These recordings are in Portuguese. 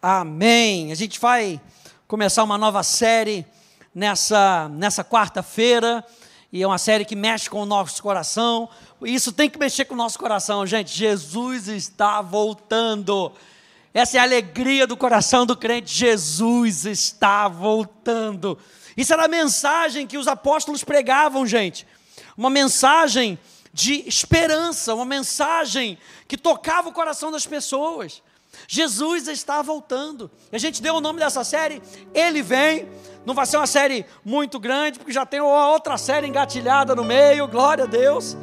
Amém. A gente vai começar uma nova série nessa, nessa quarta-feira, e é uma série que mexe com o nosso coração. Isso tem que mexer com o nosso coração, gente. Jesus está voltando. Essa é a alegria do coração do crente. Jesus está voltando. Isso era a mensagem que os apóstolos pregavam, gente. Uma mensagem de esperança, uma mensagem que tocava o coração das pessoas. Jesus está voltando. A gente deu o nome dessa série, Ele Vem. Não vai ser uma série muito grande, porque já tem uma outra série engatilhada no meio, glória a Deus.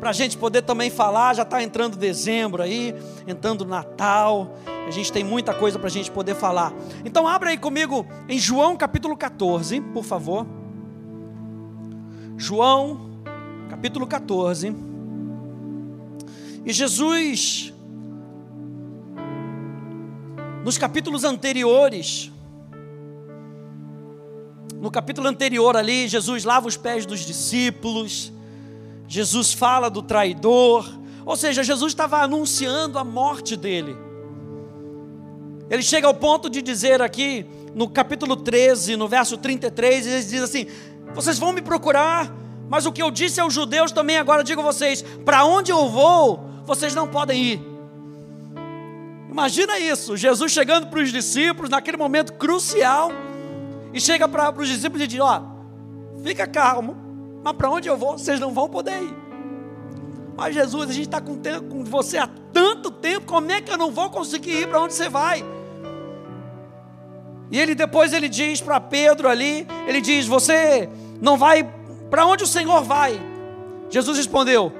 Para a gente poder também falar, já está entrando dezembro aí, entrando Natal. A gente tem muita coisa para a gente poder falar. Então, abra aí comigo em João capítulo 14, por favor. João capítulo 14. E Jesus nos capítulos anteriores, no capítulo anterior ali, Jesus lava os pés dos discípulos, Jesus fala do traidor, ou seja, Jesus estava anunciando a morte dele. Ele chega ao ponto de dizer aqui, no capítulo 13, no verso 33, ele diz assim: Vocês vão me procurar, mas o que eu disse aos judeus também agora digo a vocês: para onde eu vou, vocês não podem ir. Imagina isso, Jesus chegando para os discípulos naquele momento crucial e chega para os discípulos e diz: Ó, fica calmo, mas para onde eu vou, vocês não vão poder ir. Mas Jesus, a gente está com, com você há tanto tempo, como é que eu não vou conseguir ir para onde você vai? E ele depois ele diz para Pedro ali, ele diz: Você não vai para onde o Senhor vai? Jesus respondeu: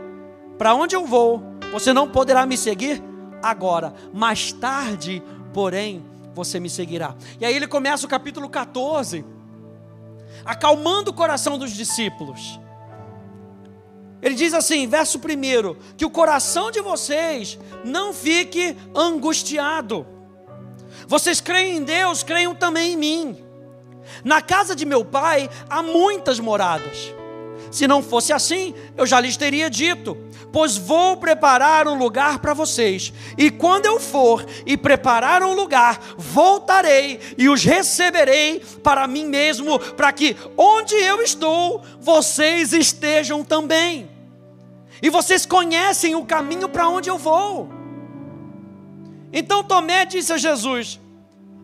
Para onde eu vou, você não poderá me seguir agora, mais tarde, porém, você me seguirá. E aí ele começa o capítulo 14, acalmando o coração dos discípulos. Ele diz assim, verso 1: que o coração de vocês não fique angustiado. Vocês creem em Deus, creiam também em mim. Na casa de meu pai há muitas moradas. Se não fosse assim, eu já lhes teria dito pois vou preparar um lugar para vocês. E quando eu for e preparar um lugar, voltarei e os receberei para mim mesmo, para que onde eu estou, vocês estejam também. E vocês conhecem o caminho para onde eu vou. Então Tomé disse a Jesus: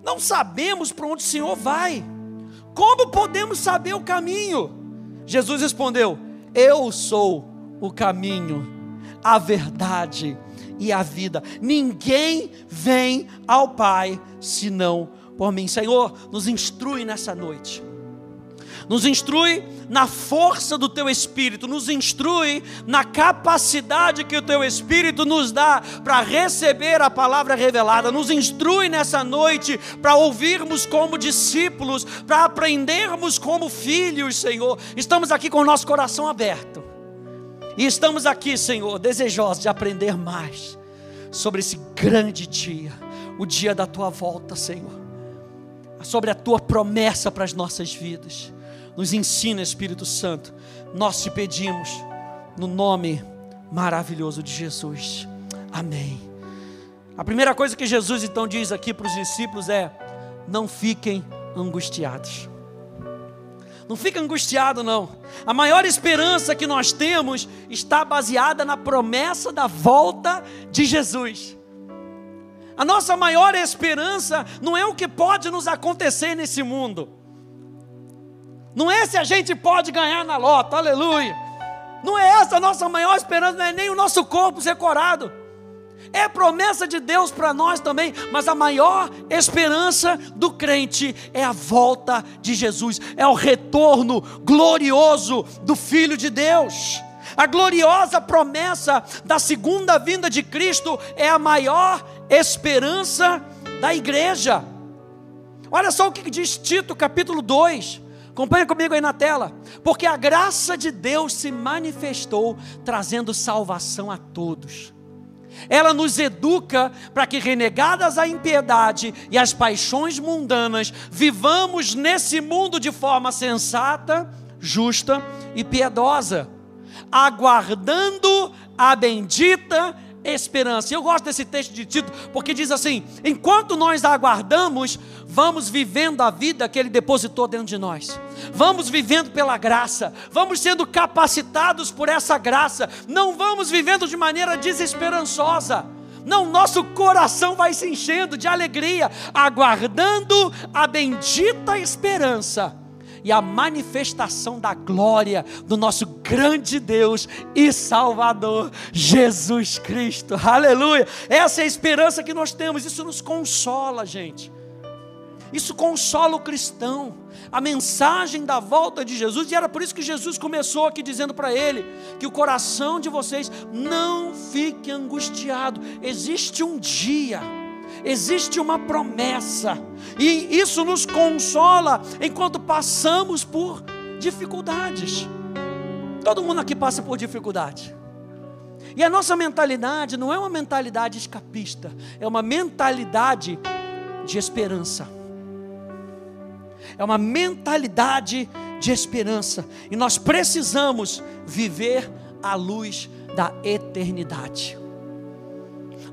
Não sabemos para onde o Senhor vai. Como podemos saber o caminho? Jesus respondeu: Eu sou o caminho a verdade e a vida. Ninguém vem ao Pai senão por mim. Senhor, nos instrui nessa noite. Nos instrui na força do teu espírito, nos instrui na capacidade que o teu espírito nos dá para receber a palavra revelada. Nos instrui nessa noite para ouvirmos como discípulos, para aprendermos como filhos, Senhor. Estamos aqui com o nosso coração aberto e estamos aqui, Senhor, desejosos de aprender mais sobre esse grande dia, o dia da tua volta, Senhor. Sobre a tua promessa para as nossas vidas. Nos ensina, Espírito Santo. Nós te pedimos no nome maravilhoso de Jesus. Amém. A primeira coisa que Jesus então diz aqui para os discípulos é: não fiquem angustiados. Não fica angustiado, não. A maior esperança que nós temos está baseada na promessa da volta de Jesus. A nossa maior esperança não é o que pode nos acontecer nesse mundo. Não é se a gente pode ganhar na lota, aleluia. Não é essa a nossa maior esperança, não é nem o nosso corpo ser corado. É promessa de Deus para nós também, mas a maior esperança do crente é a volta de Jesus, é o retorno glorioso do Filho de Deus. A gloriosa promessa da segunda vinda de Cristo é a maior esperança da igreja. Olha só o que diz Tito, capítulo 2. Acompanha comigo aí na tela. Porque a graça de Deus se manifestou, trazendo salvação a todos ela nos educa para que, renegadas a impiedade e as paixões mundanas, vivamos nesse mundo de forma sensata, justa e piedosa, aguardando a bendita esperança. Eu gosto desse texto de Tito, porque diz assim: enquanto nós aguardamos, vamos vivendo a vida que Ele depositou dentro de nós, vamos vivendo pela graça, vamos sendo capacitados por essa graça, não vamos vivendo de maneira desesperançosa. Não, nosso coração vai se enchendo de alegria, aguardando a bendita esperança e a manifestação da glória do nosso grande Deus e Salvador, Jesus Cristo. Aleluia! Essa é a esperança que nós temos, isso nos consola, gente. Isso consola o cristão. A mensagem da volta de Jesus, e era por isso que Jesus começou aqui dizendo para ele: que o coração de vocês não fique angustiado. Existe um dia existe uma promessa, e isso nos consola enquanto passamos por dificuldades. Todo mundo aqui passa por dificuldade. E a nossa mentalidade não é uma mentalidade escapista, é uma mentalidade de esperança. É uma mentalidade de esperança. E nós precisamos viver à luz da eternidade.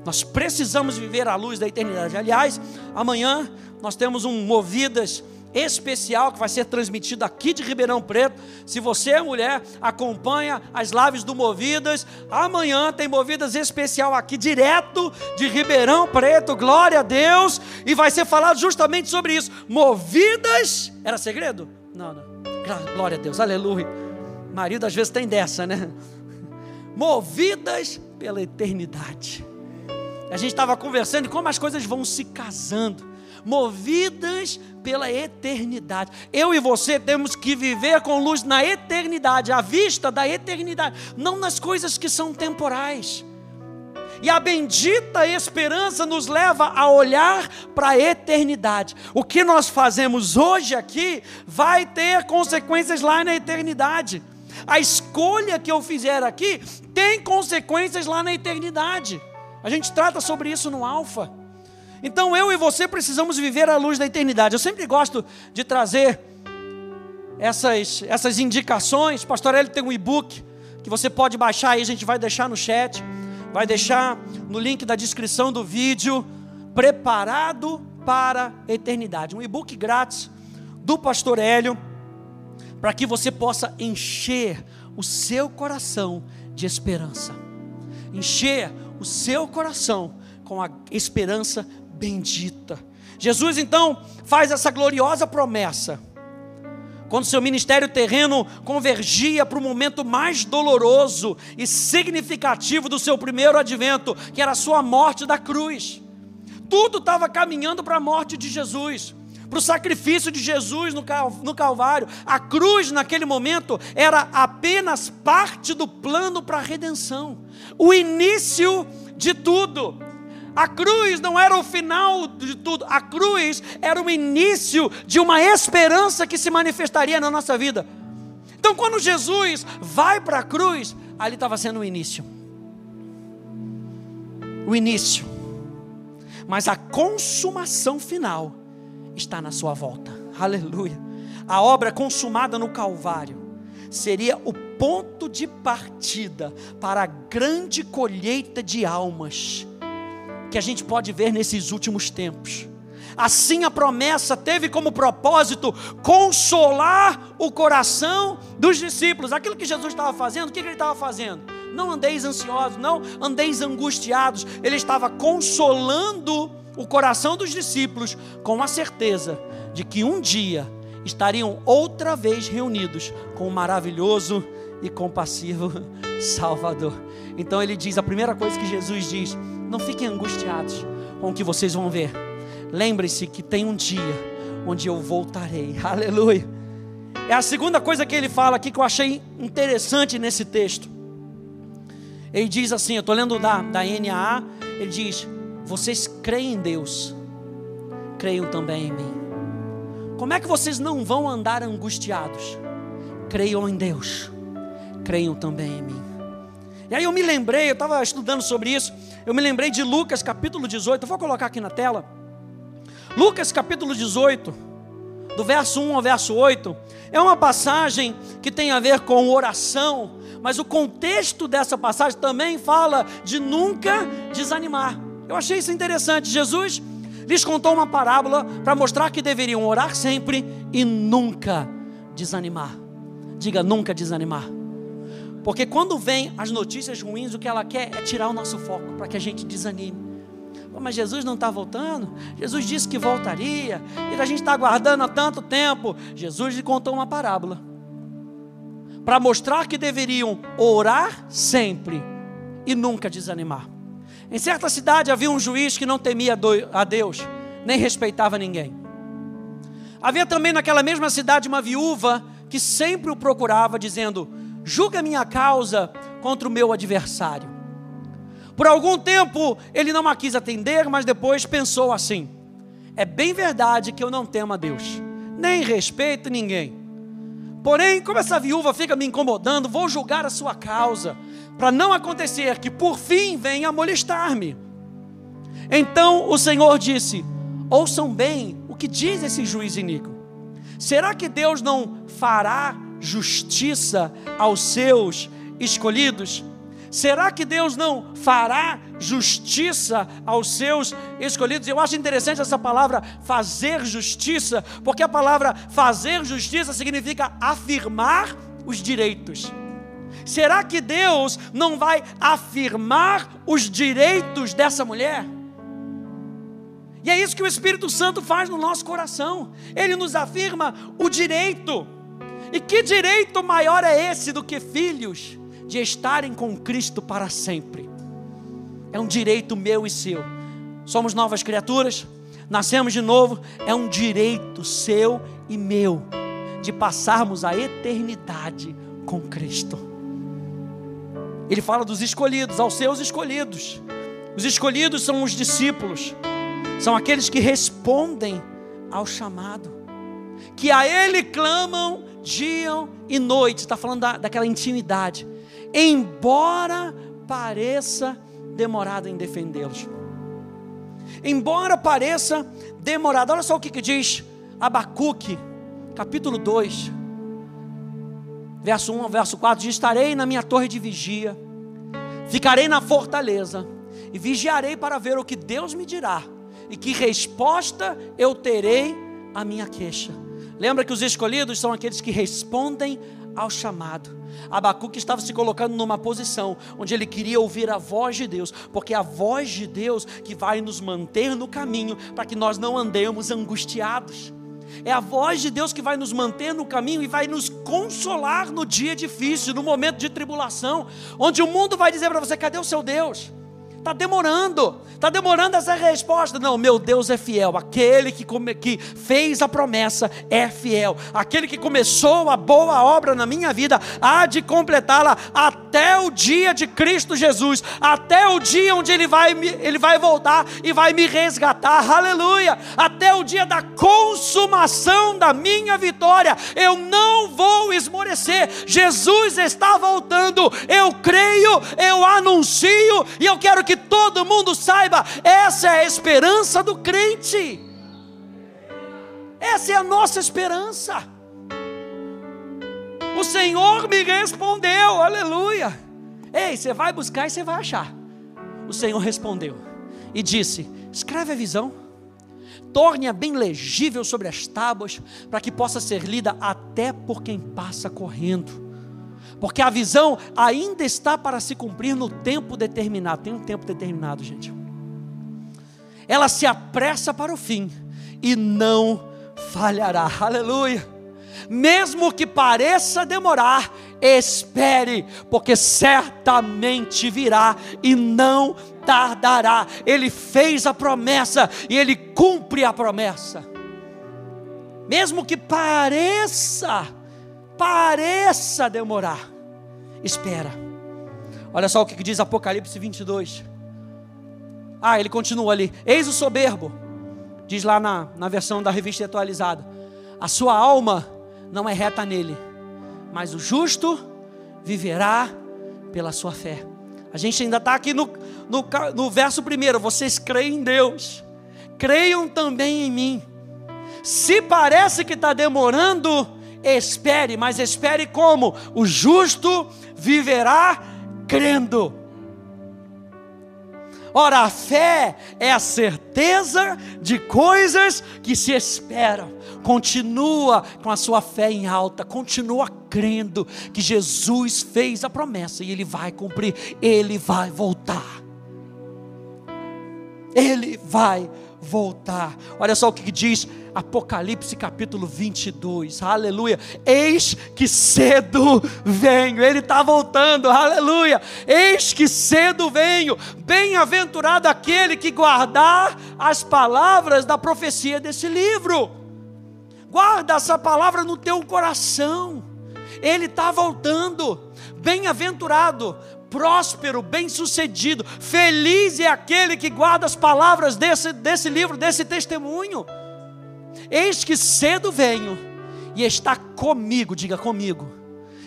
Nós precisamos viver à luz da eternidade. Aliás, amanhã nós temos um Movidas especial que vai ser transmitido aqui de Ribeirão Preto. Se você é mulher, acompanha as lives do Movidas. Amanhã tem Movidas especial aqui direto de Ribeirão Preto. Glória a Deus! E vai ser falado justamente sobre isso. Movidas, era segredo? Não, não. Glória a Deus. Aleluia. Marido às vezes tem dessa, né? Movidas pela eternidade. A gente estava conversando como as coisas vão se casando, movidas pela eternidade. Eu e você temos que viver com luz na eternidade, à vista da eternidade, não nas coisas que são temporais. E a bendita esperança nos leva a olhar para a eternidade. O que nós fazemos hoje aqui vai ter consequências lá na eternidade. A escolha que eu fizer aqui tem consequências lá na eternidade. A gente trata sobre isso no Alfa. Então eu e você precisamos viver à luz da eternidade. Eu sempre gosto de trazer essas, essas indicações. Pastor Hélio tem um e-book que você pode baixar aí, a gente vai deixar no chat, vai deixar no link da descrição do vídeo. Preparado para a eternidade. Um e-book grátis do Pastor Hélio, para que você possa encher o seu coração de esperança. Encher o seu coração com a esperança bendita. Jesus então faz essa gloriosa promessa. Quando seu ministério terreno convergia para o momento mais doloroso e significativo do seu primeiro advento, que era a sua morte da cruz. Tudo estava caminhando para a morte de Jesus para o sacrifício de Jesus no Calvário. A cruz, naquele momento, era apenas parte do plano para a redenção, o início de tudo. A cruz não era o final de tudo, a cruz era o início de uma esperança que se manifestaria na nossa vida. Então, quando Jesus vai para a cruz, ali estava sendo o início. O início. Mas a consumação final está na sua volta. Aleluia. A obra consumada no Calvário seria o ponto de partida para a grande colheita de almas que a gente pode ver nesses últimos tempos. Assim a promessa teve como propósito consolar o coração dos discípulos. Aquilo que Jesus estava fazendo, o que ele estava fazendo? Não andeis ansiosos, não andeis angustiados. Ele estava consolando o coração dos discípulos com a certeza de que um dia estariam outra vez reunidos com o maravilhoso e compassivo Salvador. Então ele diz: a primeira coisa que Jesus diz: não fiquem angustiados com o que vocês vão ver. Lembre-se que tem um dia onde eu voltarei. Aleluia. É a segunda coisa que ele fala aqui que eu achei interessante nesse texto. Ele diz assim: eu estou lendo da, da NAA. Ele diz: vocês creem em Deus, creiam também em mim. Como é que vocês não vão andar angustiados? Creiam em Deus, creiam também em mim. E aí eu me lembrei, eu estava estudando sobre isso, eu me lembrei de Lucas capítulo 18, eu vou colocar aqui na tela. Lucas capítulo 18, do verso 1 ao verso 8, é uma passagem que tem a ver com oração, Mas o contexto dessa passagem também fala de nunca desanimar. Eu achei isso interessante. Jesus lhes contou uma parábola para mostrar que deveriam orar sempre e nunca desanimar. Diga nunca desanimar. Porque quando vem as notícias ruins, o que ela quer é tirar o nosso foco para que a gente desanime. Mas Jesus não está voltando. Jesus disse que voltaria. E a gente está aguardando há tanto tempo. Jesus lhe contou uma parábola para mostrar que deveriam orar sempre e nunca desanimar. Em certa cidade havia um juiz que não temia a Deus, nem respeitava ninguém. Havia também naquela mesma cidade uma viúva que sempre o procurava, dizendo: Julga minha causa contra o meu adversário. Por algum tempo ele não a quis atender, mas depois pensou assim: É bem verdade que eu não temo a Deus, nem respeito ninguém. Porém, como essa viúva fica me incomodando, vou julgar a sua causa, para não acontecer que por fim venha molestar-me. Então o Senhor disse: Ouçam bem o que diz esse juiz iníquo. Será que Deus não fará justiça aos seus escolhidos? Será que Deus não fará justiça aos seus escolhidos? Eu acho interessante essa palavra fazer justiça, porque a palavra fazer justiça significa afirmar os direitos. Será que Deus não vai afirmar os direitos dessa mulher? E é isso que o Espírito Santo faz no nosso coração. Ele nos afirma o direito. E que direito maior é esse do que filhos? de estarem com Cristo para sempre. É um direito meu e seu. Somos novas criaturas, nascemos de novo, é um direito seu e meu de passarmos a eternidade com Cristo. Ele fala dos escolhidos, aos seus escolhidos. Os escolhidos são os discípulos, são aqueles que respondem ao chamado, que a Ele clamam dia e noite. Está falando da, daquela intimidade embora pareça demorado em defendê-los. Embora pareça demorado, olha só o que, que diz Abacuque, capítulo 2, verso 1 ao verso 4: diz: Estarei na minha torre de vigia, ficarei na fortaleza, e vigiarei para ver o que Deus me dirá, e que resposta eu terei à minha queixa. Lembra que os escolhidos são aqueles que respondem ao chamado. Abacuque estava se colocando numa posição onde ele queria ouvir a voz de Deus, porque é a voz de Deus que vai nos manter no caminho para que nós não andemos angustiados. É a voz de Deus que vai nos manter no caminho e vai nos consolar no dia difícil, no momento de tribulação, onde o mundo vai dizer para você: cadê o seu Deus? Está demorando, está demorando essa resposta. Não, meu Deus é fiel. Aquele que, come, que fez a promessa é fiel. Aquele que começou a boa obra na minha vida há de completá-la até o dia de Cristo Jesus, até o dia onde Ele vai, ele vai voltar e vai me resgatar. Aleluia! Até o dia da consumação da minha vitória. Eu não vou esmorecer. Jesus está voltando. Eu creio, eu anuncio e eu quero que todo mundo saiba, essa é a esperança do crente. Essa é a nossa esperança. O Senhor me respondeu, aleluia. Ei, você vai buscar e você vai achar. O Senhor respondeu e disse: Escreve a visão, torne-a bem legível sobre as tábuas, para que possa ser lida até por quem passa correndo porque a visão ainda está para se cumprir no tempo determinado. Tem um tempo determinado, gente. Ela se apressa para o fim e não falhará. Aleluia. Mesmo que pareça demorar, espere, porque certamente virá e não tardará. Ele fez a promessa e ele cumpre a promessa. Mesmo que pareça pareça demorar, espera. Olha só o que diz Apocalipse 22. Ah, ele continua ali. Eis o soberbo, diz lá na, na versão da revista atualizada. A sua alma não é reta nele, mas o justo viverá pela sua fé. A gente ainda está aqui no, no, no verso primeiro. Vocês creem em Deus, creiam também em mim. Se parece que está demorando, espere, mas espere como? O justo viverá crendo. Ora, a fé é a certeza de coisas que se esperam. Continua com a sua fé em alta, continua crendo que Jesus fez a promessa e ele vai cumprir, ele vai voltar. Ele vai voltar. Olha só o que diz Apocalipse capítulo 22, aleluia. Eis que cedo venho, Ele está voltando, aleluia. Eis que cedo venho, bem-aventurado aquele que guardar as palavras da profecia desse livro. Guarda essa palavra no teu coração, Ele está voltando. Bem-aventurado, próspero, bem-sucedido, feliz é aquele que guarda as palavras desse, desse livro, desse testemunho. Eis que cedo venho e está comigo, diga comigo,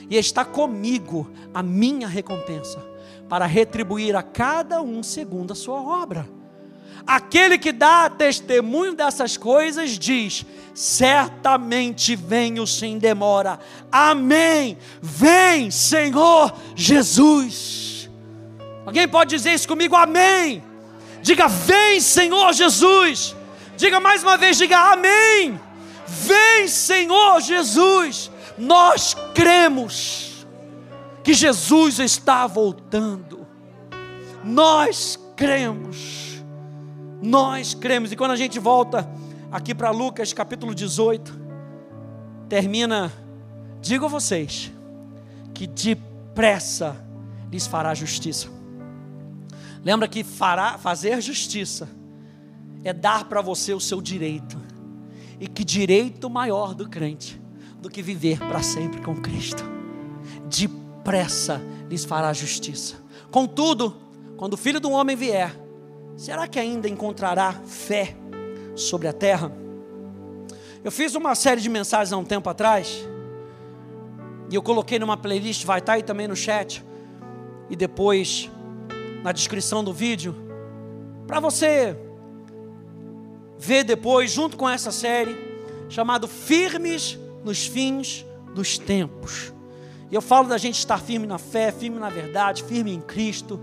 e está comigo a minha recompensa, para retribuir a cada um segundo a sua obra. Aquele que dá testemunho dessas coisas diz: certamente venho sem demora. Amém. Vem, Senhor Jesus. Alguém pode dizer isso comigo? Amém. Diga: Vem, Senhor Jesus. Diga mais uma vez, diga amém. Vem, Senhor Jesus. Nós cremos que Jesus está voltando. Nós cremos. Nós cremos. E quando a gente volta aqui para Lucas capítulo 18, termina, digo a vocês, que depressa lhes fará justiça. Lembra que fará fazer justiça é dar para você o seu direito. E que direito maior do crente do que viver para sempre com Cristo. Depressa lhes fará justiça. Contudo, quando o filho do homem vier, será que ainda encontrará fé sobre a terra? Eu fiz uma série de mensagens há um tempo atrás, e eu coloquei numa playlist, vai estar aí também no chat, e depois na descrição do vídeo, para você ver depois, junto com essa série, chamado Firmes nos Fins dos Tempos. E eu falo da gente estar firme na fé, firme na verdade, firme em Cristo.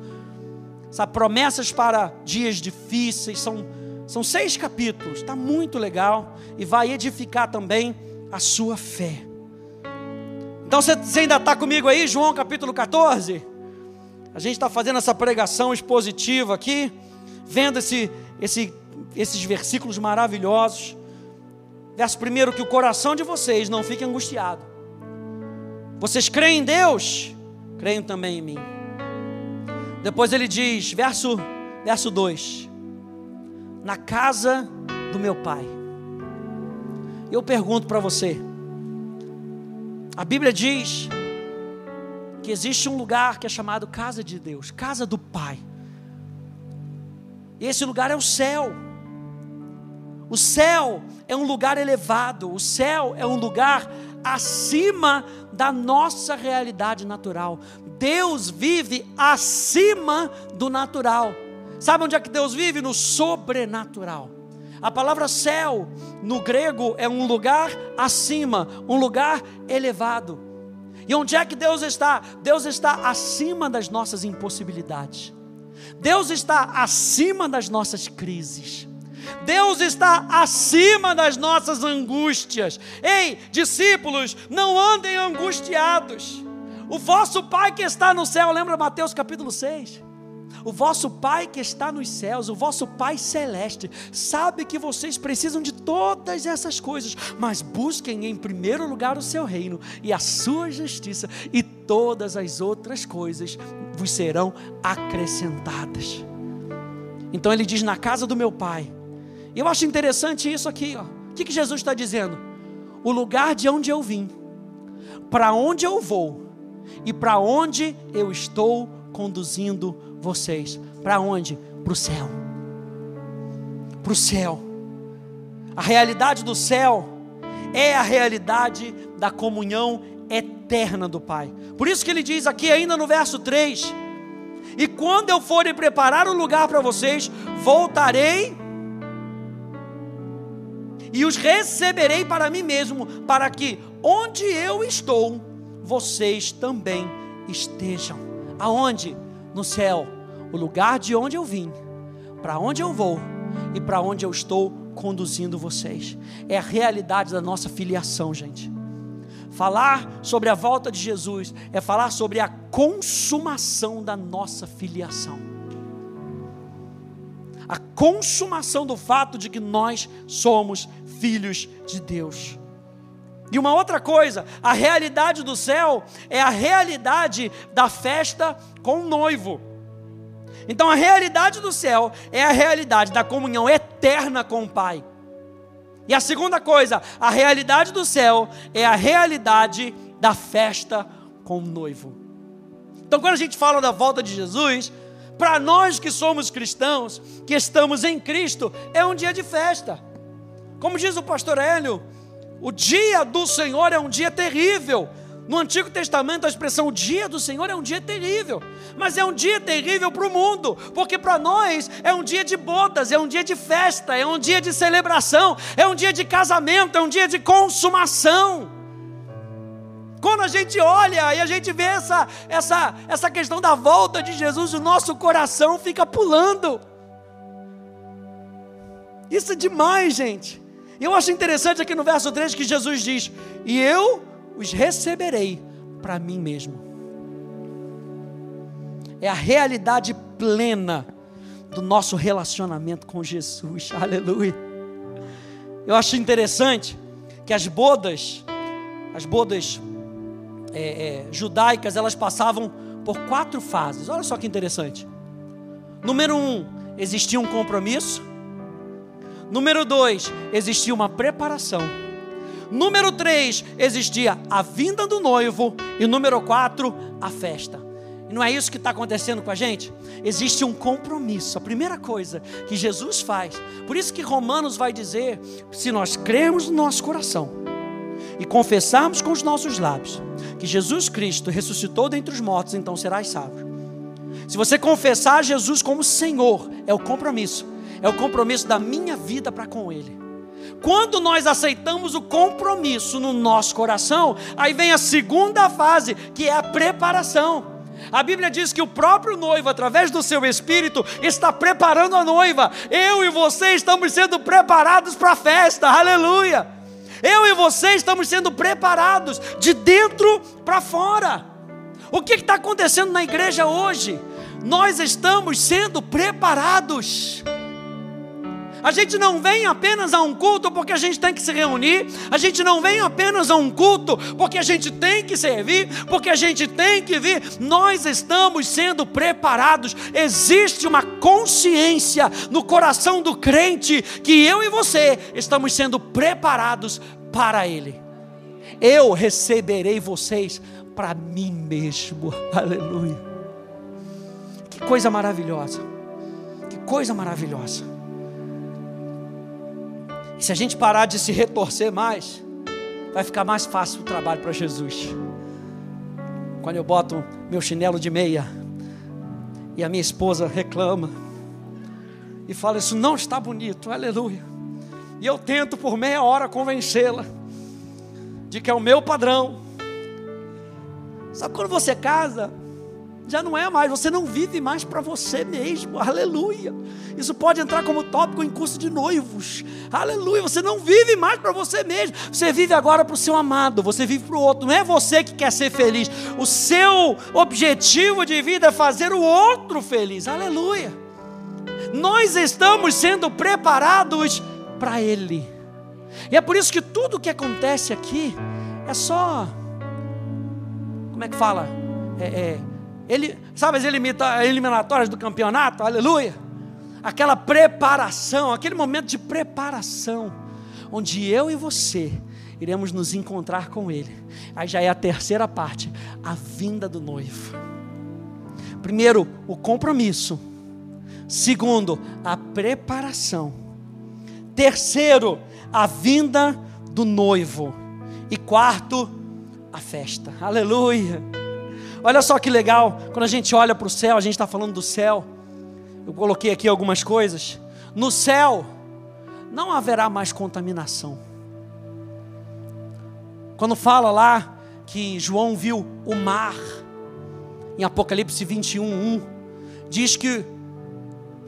Sabe, promessas para dias difíceis, são, são seis capítulos, está muito legal e vai edificar também a sua fé. Então você, você ainda está comigo aí, João capítulo 14? A gente está fazendo essa pregação expositiva aqui, vendo esse, esse esses versículos maravilhosos. Verso primeiro, que o coração de vocês não fique angustiado. Vocês creem em Deus? Creem também em mim. Depois ele diz, verso, verso 2: Na casa do meu pai. Eu pergunto para você, a Bíblia diz que existe um lugar que é chamado casa de Deus, casa do Pai. E esse lugar é o céu. O céu é um lugar elevado, o céu é um lugar acima da nossa realidade natural. Deus vive acima do natural. Sabe onde é que Deus vive? No sobrenatural. A palavra céu no grego é um lugar acima, um lugar elevado. E onde é que Deus está? Deus está acima das nossas impossibilidades. Deus está acima das nossas crises. Deus está acima das nossas angústias. Ei, discípulos, não andem angustiados. O vosso Pai que está no céu, lembra Mateus capítulo 6? O vosso Pai que está nos céus, o vosso Pai celeste, sabe que vocês precisam de todas essas coisas, mas busquem em primeiro lugar o seu reino e a sua justiça, e todas as outras coisas vos serão acrescentadas. Então ele diz: Na casa do meu Pai eu acho interessante isso aqui. Ó. O que, que Jesus está dizendo? O lugar de onde eu vim, para onde eu vou e para onde eu estou conduzindo vocês. Para onde? Para o céu. Para o céu. A realidade do céu é a realidade da comunhão eterna do Pai. Por isso que ele diz aqui, ainda no verso 3: E quando eu for preparar o um lugar para vocês, voltarei e os receberei para mim mesmo, para que onde eu estou, vocês também estejam. Aonde? No céu, o lugar de onde eu vim, para onde eu vou e para onde eu estou conduzindo vocês. É a realidade da nossa filiação, gente. Falar sobre a volta de Jesus é falar sobre a consumação da nossa filiação. A consumação do fato de que nós somos filhos de Deus. E uma outra coisa, a realidade do céu é a realidade da festa com o noivo. Então a realidade do céu é a realidade da comunhão eterna com o Pai. E a segunda coisa, a realidade do céu é a realidade da festa com o noivo. Então quando a gente fala da volta de Jesus, para nós que somos cristãos, que estamos em Cristo, é um dia de festa. Como diz o pastor Hélio, o dia do Senhor é um dia terrível. No Antigo Testamento, a expressão dia do Senhor é um dia terrível, mas é um dia terrível para o mundo, porque para nós é um dia de bodas, é um dia de festa, é um dia de celebração, é um dia de casamento, é um dia de consumação. Quando a gente olha e a gente vê essa, essa, essa questão da volta de Jesus, o nosso coração fica pulando. Isso é demais, gente. Eu acho interessante aqui no verso 3 que Jesus diz: E eu os receberei para mim mesmo. É a realidade plena do nosso relacionamento com Jesus. Aleluia. Eu acho interessante que as bodas, as bodas é, é, judaicas, elas passavam por quatro fases. Olha só que interessante. Número um, existia um compromisso. Número dois, existia uma preparação. Número 3, existia a vinda do noivo. E número 4, a festa. E não é isso que está acontecendo com a gente? Existe um compromisso. A primeira coisa que Jesus faz. Por isso que Romanos vai dizer: se nós crermos no nosso coração e confessarmos com os nossos lábios que Jesus Cristo ressuscitou dentre os mortos, então serás salvo. Se você confessar Jesus como Senhor, é o compromisso. É o compromisso da minha vida para com Ele. Quando nós aceitamos o compromisso no nosso coração, aí vem a segunda fase, que é a preparação. A Bíblia diz que o próprio noivo, através do seu espírito, está preparando a noiva. Eu e você estamos sendo preparados para a festa, aleluia. Eu e você estamos sendo preparados de dentro para fora. O que está acontecendo na igreja hoje? Nós estamos sendo preparados. A gente não vem apenas a um culto porque a gente tem que se reunir, a gente não vem apenas a um culto porque a gente tem que servir, porque a gente tem que vir. Nós estamos sendo preparados. Existe uma consciência no coração do crente que eu e você estamos sendo preparados para Ele. Eu receberei vocês para mim mesmo. Aleluia. Que coisa maravilhosa. Que coisa maravilhosa. E se a gente parar de se retorcer mais, vai ficar mais fácil o trabalho para Jesus. Quando eu boto meu chinelo de meia e a minha esposa reclama e fala: Isso não está bonito, aleluia. E eu tento por meia hora convencê-la de que é o meu padrão. Sabe quando você casa, já não é mais, você não vive mais para você mesmo, aleluia. Isso pode entrar como tópico em curso de noivos, aleluia. Você não vive mais para você mesmo, você vive agora para o seu amado, você vive para o outro, não é você que quer ser feliz, o seu objetivo de vida é fazer o outro feliz, aleluia. Nós estamos sendo preparados para Ele, e é por isso que tudo que acontece aqui é só, como é que fala? é, é ele, sabe as eliminatórias do campeonato? Aleluia! Aquela preparação, aquele momento de preparação, onde eu e você iremos nos encontrar com Ele. Aí já é a terceira parte, a vinda do noivo. Primeiro, o compromisso. Segundo, a preparação. Terceiro, a vinda do noivo. E quarto, a festa. Aleluia. Olha só que legal, quando a gente olha para o céu, a gente está falando do céu. Eu coloquei aqui algumas coisas. No céu, não haverá mais contaminação. Quando fala lá que João viu o mar, em Apocalipse 21, 1, diz que,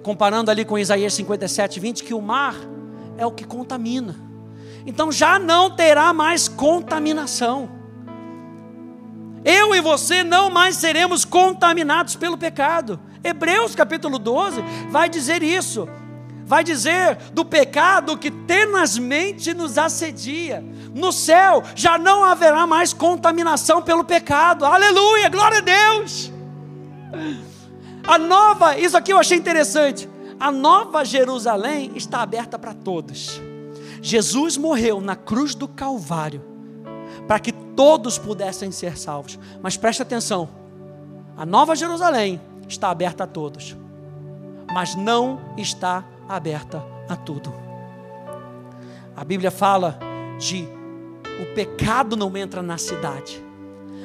comparando ali com Isaías 57, 20, que o mar é o que contamina. Então já não terá mais contaminação. Eu e você não mais seremos contaminados pelo pecado. Hebreus capítulo 12 vai dizer isso. Vai dizer do pecado que tenazmente nos assedia. No céu já não haverá mais contaminação pelo pecado. Aleluia, glória a Deus. A nova, isso aqui eu achei interessante. A nova Jerusalém está aberta para todos. Jesus morreu na cruz do Calvário para que todos pudessem ser salvos. Mas preste atenção: a nova Jerusalém está aberta a todos, mas não está aberta a tudo. A Bíblia fala de o pecado não entra na cidade.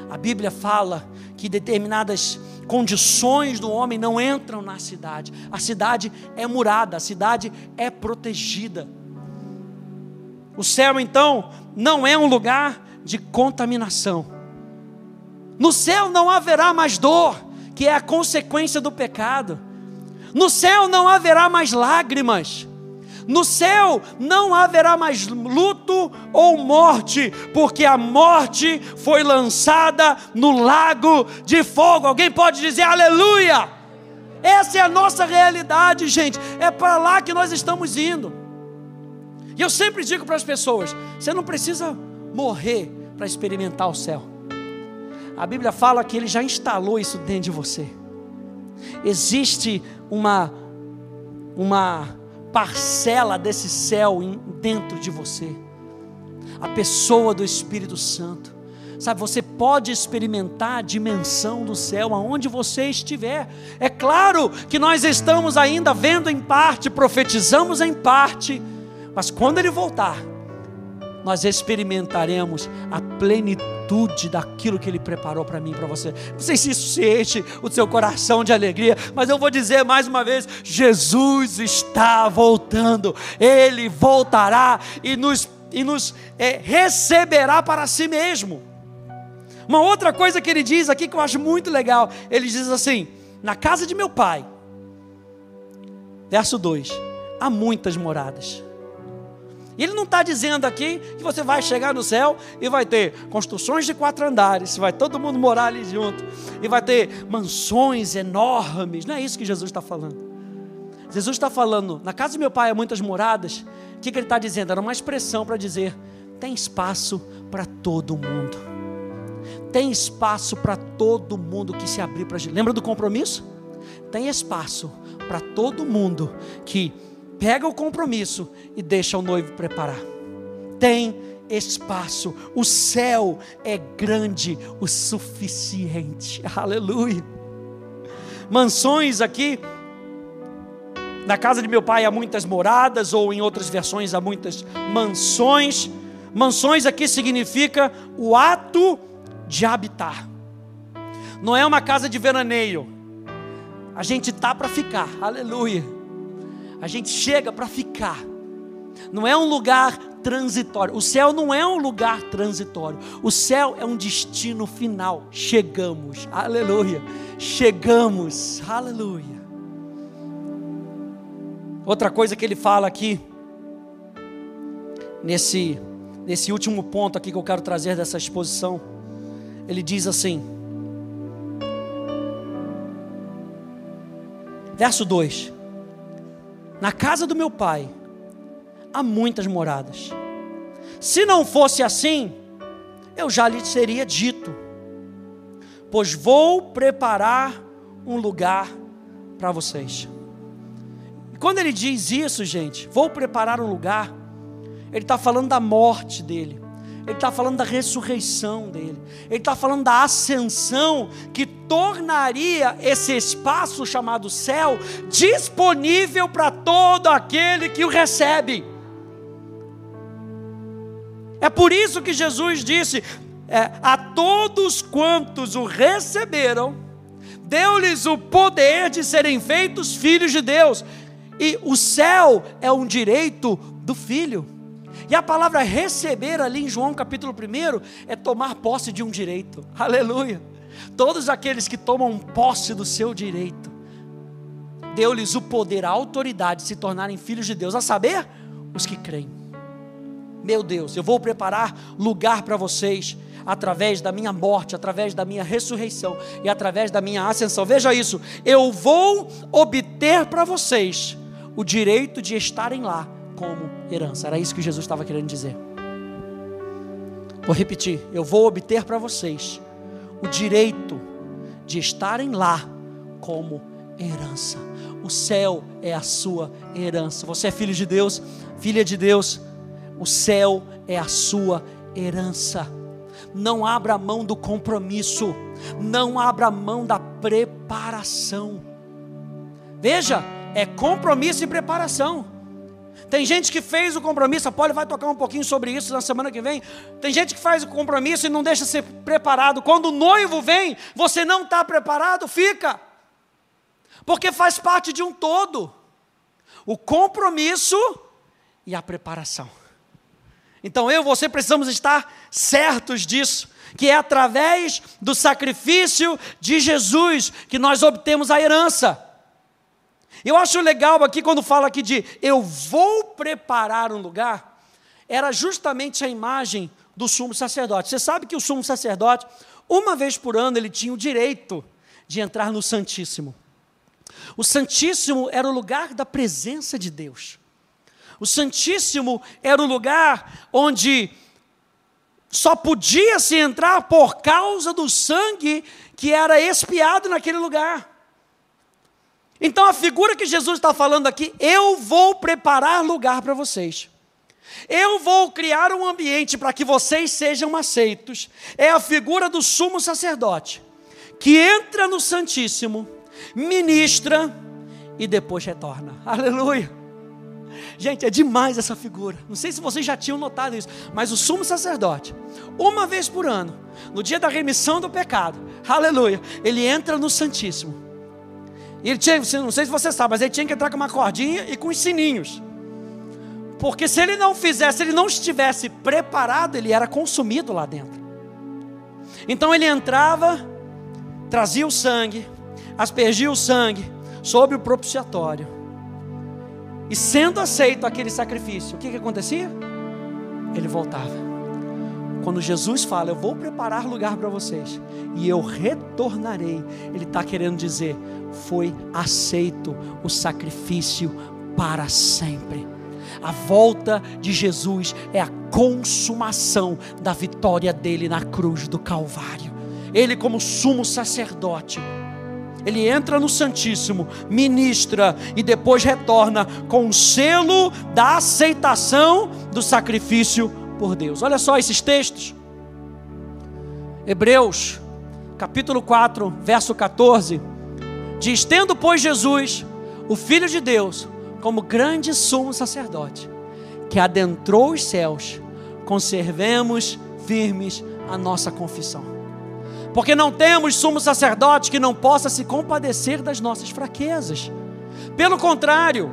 A Bíblia fala que determinadas condições do homem não entram na cidade. A cidade é murada, a cidade é protegida. O céu, então, não é um lugar de contaminação. No céu não haverá mais dor, que é a consequência do pecado. No céu não haverá mais lágrimas. No céu não haverá mais luto ou morte, porque a morte foi lançada no lago de fogo. Alguém pode dizer aleluia? Essa é a nossa realidade, gente. É para lá que nós estamos indo. E eu sempre digo para as pessoas: você não precisa morrer para experimentar o céu. A Bíblia fala que ele já instalou isso dentro de você. Existe uma uma parcela desse céu dentro de você. A pessoa do Espírito Santo. Sabe, você pode experimentar a dimensão do céu aonde você estiver. É claro que nós estamos ainda vendo em parte, profetizamos em parte, mas quando ele voltar, nós experimentaremos a plenitude daquilo que Ele preparou para mim e para você. Não sei se isso se enche o seu coração de alegria, mas eu vou dizer mais uma vez: Jesus está voltando, Ele voltará e nos, e nos é, receberá para si mesmo. Uma outra coisa que ele diz aqui que eu acho muito legal: ele diz assim, na casa de meu pai, verso 2: há muitas moradas. E ele não está dizendo aqui que você vai chegar no céu e vai ter construções de quatro andares, vai todo mundo morar ali junto, e vai ter mansões enormes. Não é isso que Jesus está falando. Jesus está falando, na casa de meu pai há muitas moradas. O que, que ele está dizendo? Era uma expressão para dizer: tem espaço para todo mundo. Tem espaço para todo mundo que se abrir para gente. Lembra do compromisso? Tem espaço para todo mundo que pega o compromisso e deixa o noivo preparar. Tem espaço, o céu é grande o suficiente. Aleluia. Mansões aqui, na casa de meu pai há muitas moradas, ou em outras versões há muitas mansões. Mansões aqui significa o ato de habitar. Não é uma casa de veraneio. A gente tá para ficar. Aleluia. A gente chega para ficar. Não é um lugar transitório. O céu não é um lugar transitório. O céu é um destino final. Chegamos. Aleluia. Chegamos. Aleluia. Outra coisa que ele fala aqui nesse nesse último ponto aqui que eu quero trazer dessa exposição, ele diz assim: Verso 2: na casa do meu pai há muitas moradas. Se não fosse assim, eu já lhe teria dito, pois vou preparar um lugar para vocês. E quando ele diz isso, gente, vou preparar um lugar, ele está falando da morte dele ele está falando da ressurreição dele, ele está falando da ascensão que tornaria esse espaço chamado céu disponível para todo aquele que o recebe. É por isso que Jesus disse: é, a todos quantos o receberam, deu-lhes o poder de serem feitos filhos de Deus. E o céu é um direito do filho. E a palavra receber ali em João capítulo 1 é tomar posse de um direito. Aleluia. Todos aqueles que tomam posse do seu direito, deu-lhes o poder, a autoridade de se tornarem filhos de Deus, a saber, os que creem. Meu Deus, eu vou preparar lugar para vocês através da minha morte, através da minha ressurreição e através da minha ascensão. Veja isso, eu vou obter para vocês o direito de estarem lá como herança. Era isso que Jesus estava querendo dizer. Vou repetir, eu vou obter para vocês o direito de estarem lá como herança. O céu é a sua herança. Você é filho de Deus, filha de Deus. O céu é a sua herança. Não abra mão do compromisso, não abra mão da preparação. Veja, é compromisso e preparação. Tem gente que fez o compromisso, a Poli vai tocar um pouquinho sobre isso na semana que vem. Tem gente que faz o compromisso e não deixa ser preparado. Quando o noivo vem, você não está preparado, fica. Porque faz parte de um todo. O compromisso e a preparação. Então eu e você precisamos estar certos disso, que é através do sacrifício de Jesus que nós obtemos a herança. Eu acho legal aqui quando fala aqui de eu vou preparar um lugar, era justamente a imagem do sumo sacerdote. Você sabe que o sumo sacerdote, uma vez por ano, ele tinha o direito de entrar no Santíssimo. O Santíssimo era o lugar da presença de Deus. O Santíssimo era o lugar onde só podia se entrar por causa do sangue que era expiado naquele lugar. Então a figura que Jesus está falando aqui, eu vou preparar lugar para vocês. Eu vou criar um ambiente para que vocês sejam aceitos. É a figura do sumo sacerdote, que entra no Santíssimo, ministra e depois retorna. Aleluia. Gente, é demais essa figura. Não sei se vocês já tinham notado isso, mas o sumo sacerdote, uma vez por ano, no dia da remissão do pecado, aleluia, ele entra no Santíssimo ele tinha, não sei se você sabe, mas ele tinha que entrar com uma cordinha e com os sininhos. Porque se ele não fizesse, se ele não estivesse preparado, ele era consumido lá dentro. Então ele entrava, trazia o sangue, aspergia o sangue sobre o propiciatório. E sendo aceito aquele sacrifício, o que, que acontecia? Ele voltava. Quando Jesus fala, eu vou preparar lugar para vocês e eu retornarei, Ele está querendo dizer, foi aceito o sacrifício para sempre. A volta de Jesus é a consumação da vitória dele na cruz do Calvário. Ele, como sumo sacerdote, ele entra no Santíssimo, ministra e depois retorna com o selo da aceitação do sacrifício por Deus. Olha só esses textos. Hebreus, capítulo 4, verso 14, diz: Tendo, pois, Jesus, o Filho de Deus, como grande sumo sacerdote, que adentrou os céus, conservemos firmes a nossa confissão. Porque não temos sumo sacerdote que não possa se compadecer das nossas fraquezas. Pelo contrário,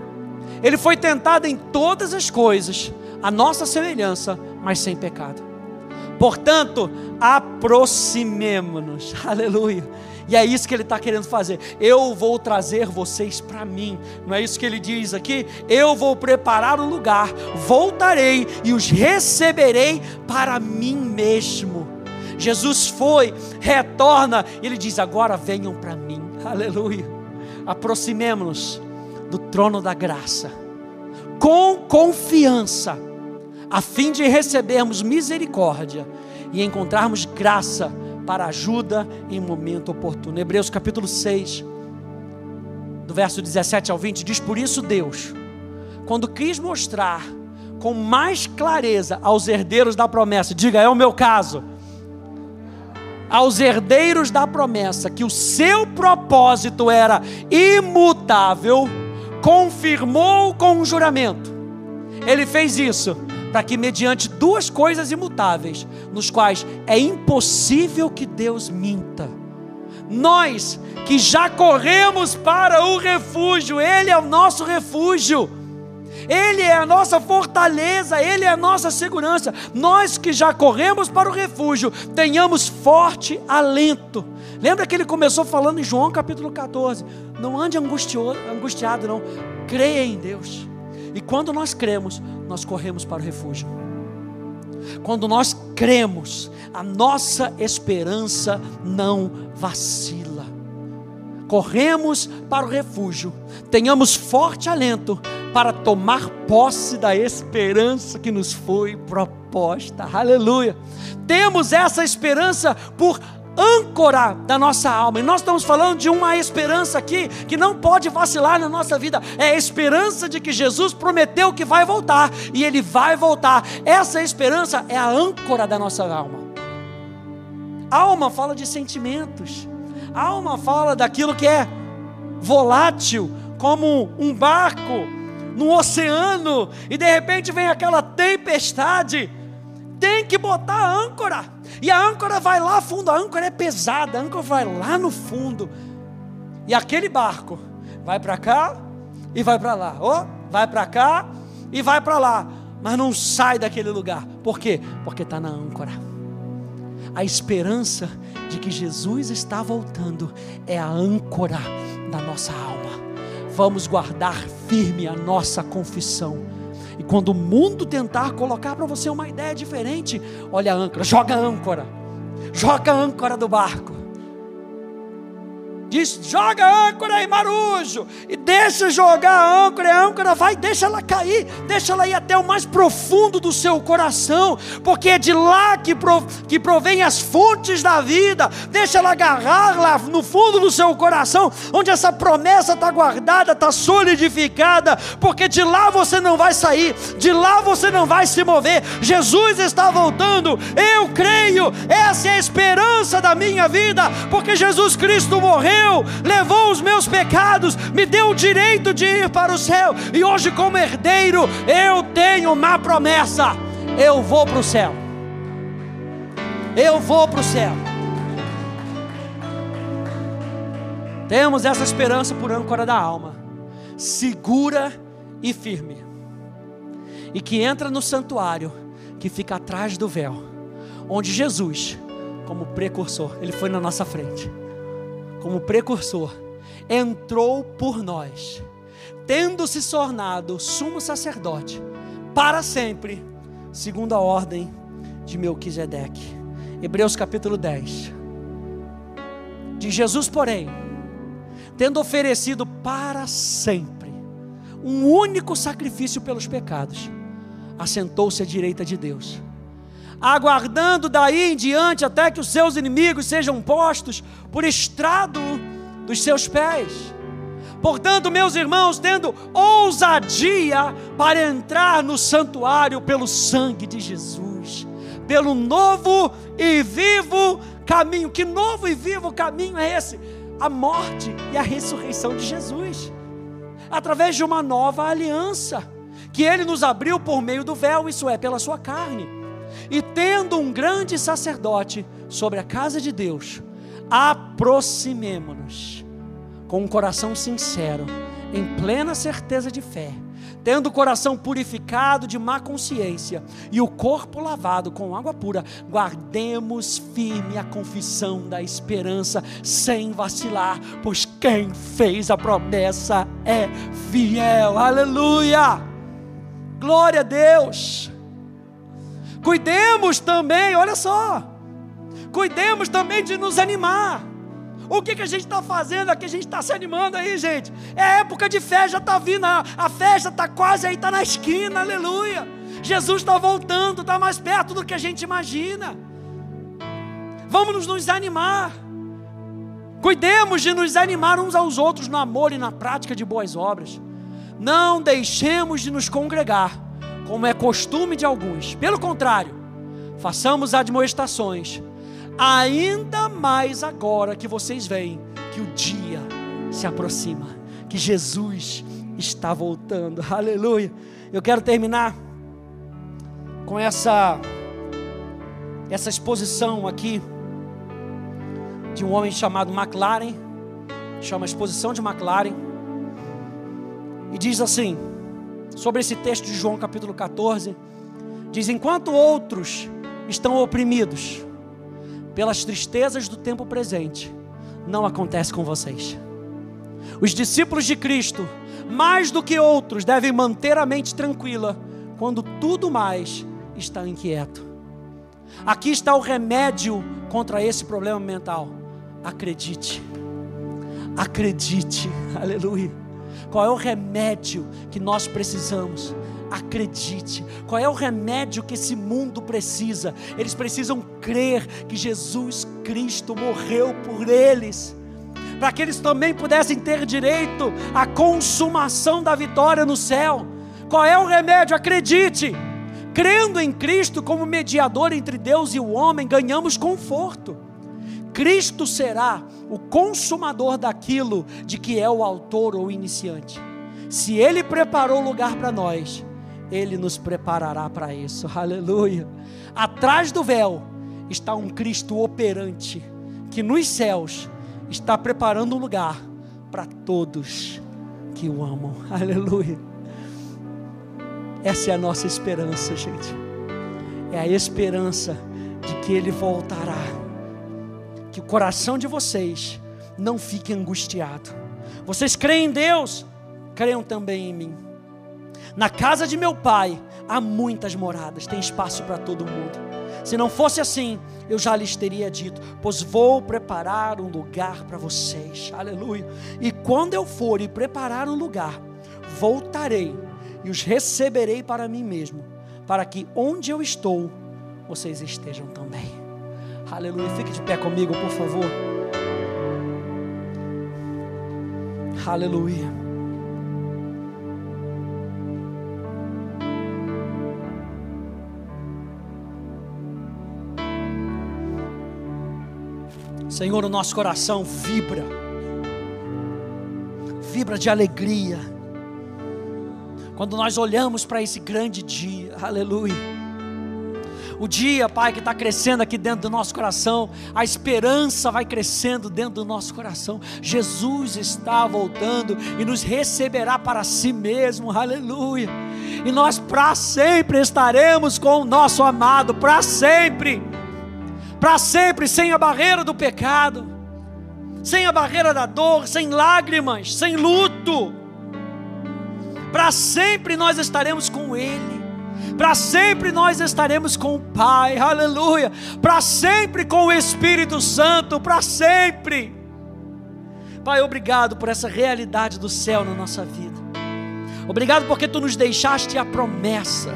ele foi tentado em todas as coisas, a nossa semelhança, mas sem pecado. Portanto, aproximemo-nos, aleluia. E é isso que ele está querendo fazer. Eu vou trazer vocês para mim. Não é isso que ele diz aqui? Eu vou preparar o lugar, voltarei e os receberei para mim mesmo. Jesus foi, retorna, e ele diz: agora venham para mim, aleluia. Aproximemo-nos do trono da graça, com confiança a fim de recebermos misericórdia e encontrarmos graça para ajuda em momento oportuno. Hebreus capítulo 6, do verso 17 ao 20, diz: Por isso Deus, quando quis mostrar com mais clareza aos herdeiros da promessa, diga, é o meu caso, aos herdeiros da promessa, que o seu propósito era imutável, confirmou com um juramento. Ele fez isso para que, mediante duas coisas imutáveis, nos quais é impossível que Deus minta, nós que já corremos para o refúgio, Ele é o nosso refúgio, Ele é a nossa fortaleza, Ele é a nossa segurança. Nós que já corremos para o refúgio, tenhamos forte alento. Lembra que ele começou falando em João capítulo 14: Não ande angustiado, não, creia em Deus. E quando nós cremos, nós corremos para o refúgio. Quando nós cremos, a nossa esperança não vacila. Corremos para o refúgio, tenhamos forte alento para tomar posse da esperança que nos foi proposta. Aleluia. Temos essa esperança por âncora da nossa alma. E nós estamos falando de uma esperança aqui que não pode vacilar na nossa vida. É a esperança de que Jesus prometeu que vai voltar e ele vai voltar. Essa esperança é a âncora da nossa alma. Alma fala de sentimentos. Alma fala daquilo que é volátil, como um barco no oceano e de repente vem aquela tempestade. Tem que botar a âncora e a âncora vai lá fundo, a âncora é pesada, a âncora vai lá no fundo. E aquele barco vai para cá e vai para lá. Oh, vai para cá e vai para lá. Mas não sai daquele lugar. Por quê? Porque está na âncora. A esperança de que Jesus está voltando é a âncora da nossa alma. Vamos guardar firme a nossa confissão e quando o mundo tentar colocar para você uma ideia diferente, olha a âncora, joga a âncora, joga a âncora do barco Diz: joga a âncora aí, marujo, e deixa jogar a âncora, a âncora vai, deixa ela cair, deixa ela ir até o mais profundo do seu coração, porque é de lá que, prov, que provém as fontes da vida, deixa ela agarrar lá no fundo do seu coração, onde essa promessa está guardada, está solidificada, porque de lá você não vai sair, de lá você não vai se mover. Jesus está voltando, eu creio, essa é a esperança da minha vida, porque Jesus Cristo morreu levou os meus pecados, me deu o direito de ir para o céu, e hoje, como herdeiro, eu tenho uma promessa: eu vou para o céu. Eu vou para o céu. Temos essa esperança por âncora da alma, segura e firme, e que entra no santuário que fica atrás do véu, onde Jesus, como precursor, ele foi na nossa frente como precursor, entrou por nós, tendo se tornado sumo sacerdote para sempre, segundo a ordem de Melquisedeque. Hebreus capítulo 10. De Jesus, porém, tendo oferecido para sempre um único sacrifício pelos pecados, assentou-se à direita de Deus aguardando daí em diante até que os seus inimigos sejam postos por estrado dos seus pés. Portanto, meus irmãos, tendo ousadia para entrar no santuário pelo sangue de Jesus, pelo novo e vivo caminho. Que novo e vivo caminho é esse? A morte e a ressurreição de Jesus, através de uma nova aliança que ele nos abriu por meio do véu, isso é, pela sua carne e tendo um grande sacerdote sobre a casa de Deus, aproximemo-nos com um coração sincero, em plena certeza de fé, tendo o coração purificado de má consciência e o corpo lavado com água pura, guardemos firme a confissão da esperança, sem vacilar, pois quem fez a promessa é fiel. Aleluia! Glória a Deus! Cuidemos também, olha só, cuidemos também de nos animar. O que, que a gente está fazendo aqui? A gente está se animando aí, gente. É época de festa, já está vindo, a, a festa está quase aí, está na esquina, aleluia. Jesus está voltando, está mais perto do que a gente imagina. Vamos nos animar. Cuidemos de nos animar uns aos outros no amor e na prática de boas obras. Não deixemos de nos congregar como é costume de alguns. Pelo contrário, façamos admoestações, ainda mais agora que vocês veem que o dia se aproxima, que Jesus está voltando. Aleluia. Eu quero terminar com essa essa exposição aqui de um homem chamado McLaren, chama Exposição de McLaren, e diz assim: sobre esse texto de João capítulo 14. Diz: Enquanto outros estão oprimidos pelas tristezas do tempo presente, não acontece com vocês. Os discípulos de Cristo, mais do que outros, devem manter a mente tranquila quando tudo mais está inquieto. Aqui está o remédio contra esse problema mental. Acredite. Acredite. Aleluia. Qual é o remédio que nós precisamos? Acredite. Qual é o remédio que esse mundo precisa? Eles precisam crer que Jesus Cristo morreu por eles, para que eles também pudessem ter direito à consumação da vitória no céu. Qual é o remédio? Acredite. Crendo em Cristo como mediador entre Deus e o homem, ganhamos conforto. Cristo será o consumador daquilo de que é o autor ou iniciante. Se Ele preparou lugar para nós, Ele nos preparará para isso. Aleluia. Atrás do véu está um Cristo operante, que nos céus está preparando um lugar para todos que o amam. Aleluia. Essa é a nossa esperança, gente. É a esperança de que Ele voltará que o coração de vocês não fique angustiado. Vocês creem em Deus, creiam também em mim. Na casa de meu pai há muitas moradas, tem espaço para todo mundo. Se não fosse assim, eu já lhes teria dito, pois vou preparar um lugar para vocês. Aleluia. E quando eu for e preparar um lugar, voltarei e os receberei para mim mesmo, para que onde eu estou, vocês estejam também. Aleluia. Fique de pé comigo, por favor. Aleluia. Senhor, o nosso coração vibra, vibra de alegria, quando nós olhamos para esse grande dia, aleluia o dia, Pai, que está crescendo aqui dentro do nosso coração, a esperança vai crescendo dentro do nosso coração. Jesus está voltando e nos receberá para si mesmo, aleluia. E nós para sempre estaremos com o nosso amado, para sempre, para sempre, sem a barreira do pecado, sem a barreira da dor, sem lágrimas, sem luto. Para sempre nós estaremos com Ele para sempre nós estaremos com o Pai, aleluia, para sempre com o Espírito Santo, para sempre. Pai, obrigado por essa realidade do céu na nossa vida. Obrigado porque tu nos deixaste a promessa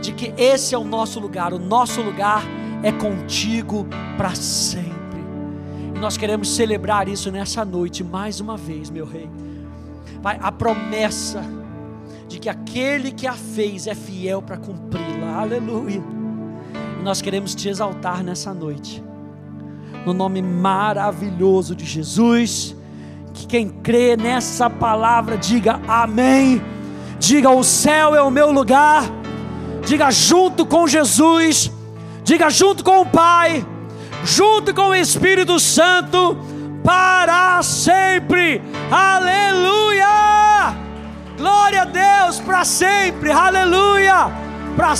de que esse é o nosso lugar, o nosso lugar é contigo para sempre. E nós queremos celebrar isso nessa noite mais uma vez, meu rei. Pai, a promessa de que aquele que a fez é fiel para cumpri-la. Aleluia. E nós queremos te exaltar nessa noite. No nome maravilhoso de Jesus. Que quem crê nessa palavra diga amém. Diga o céu é o meu lugar. Diga junto com Jesus. Diga junto com o Pai. Junto com o Espírito Santo. Para sempre. Aleluia. Glória a Deus para sempre, aleluia. Para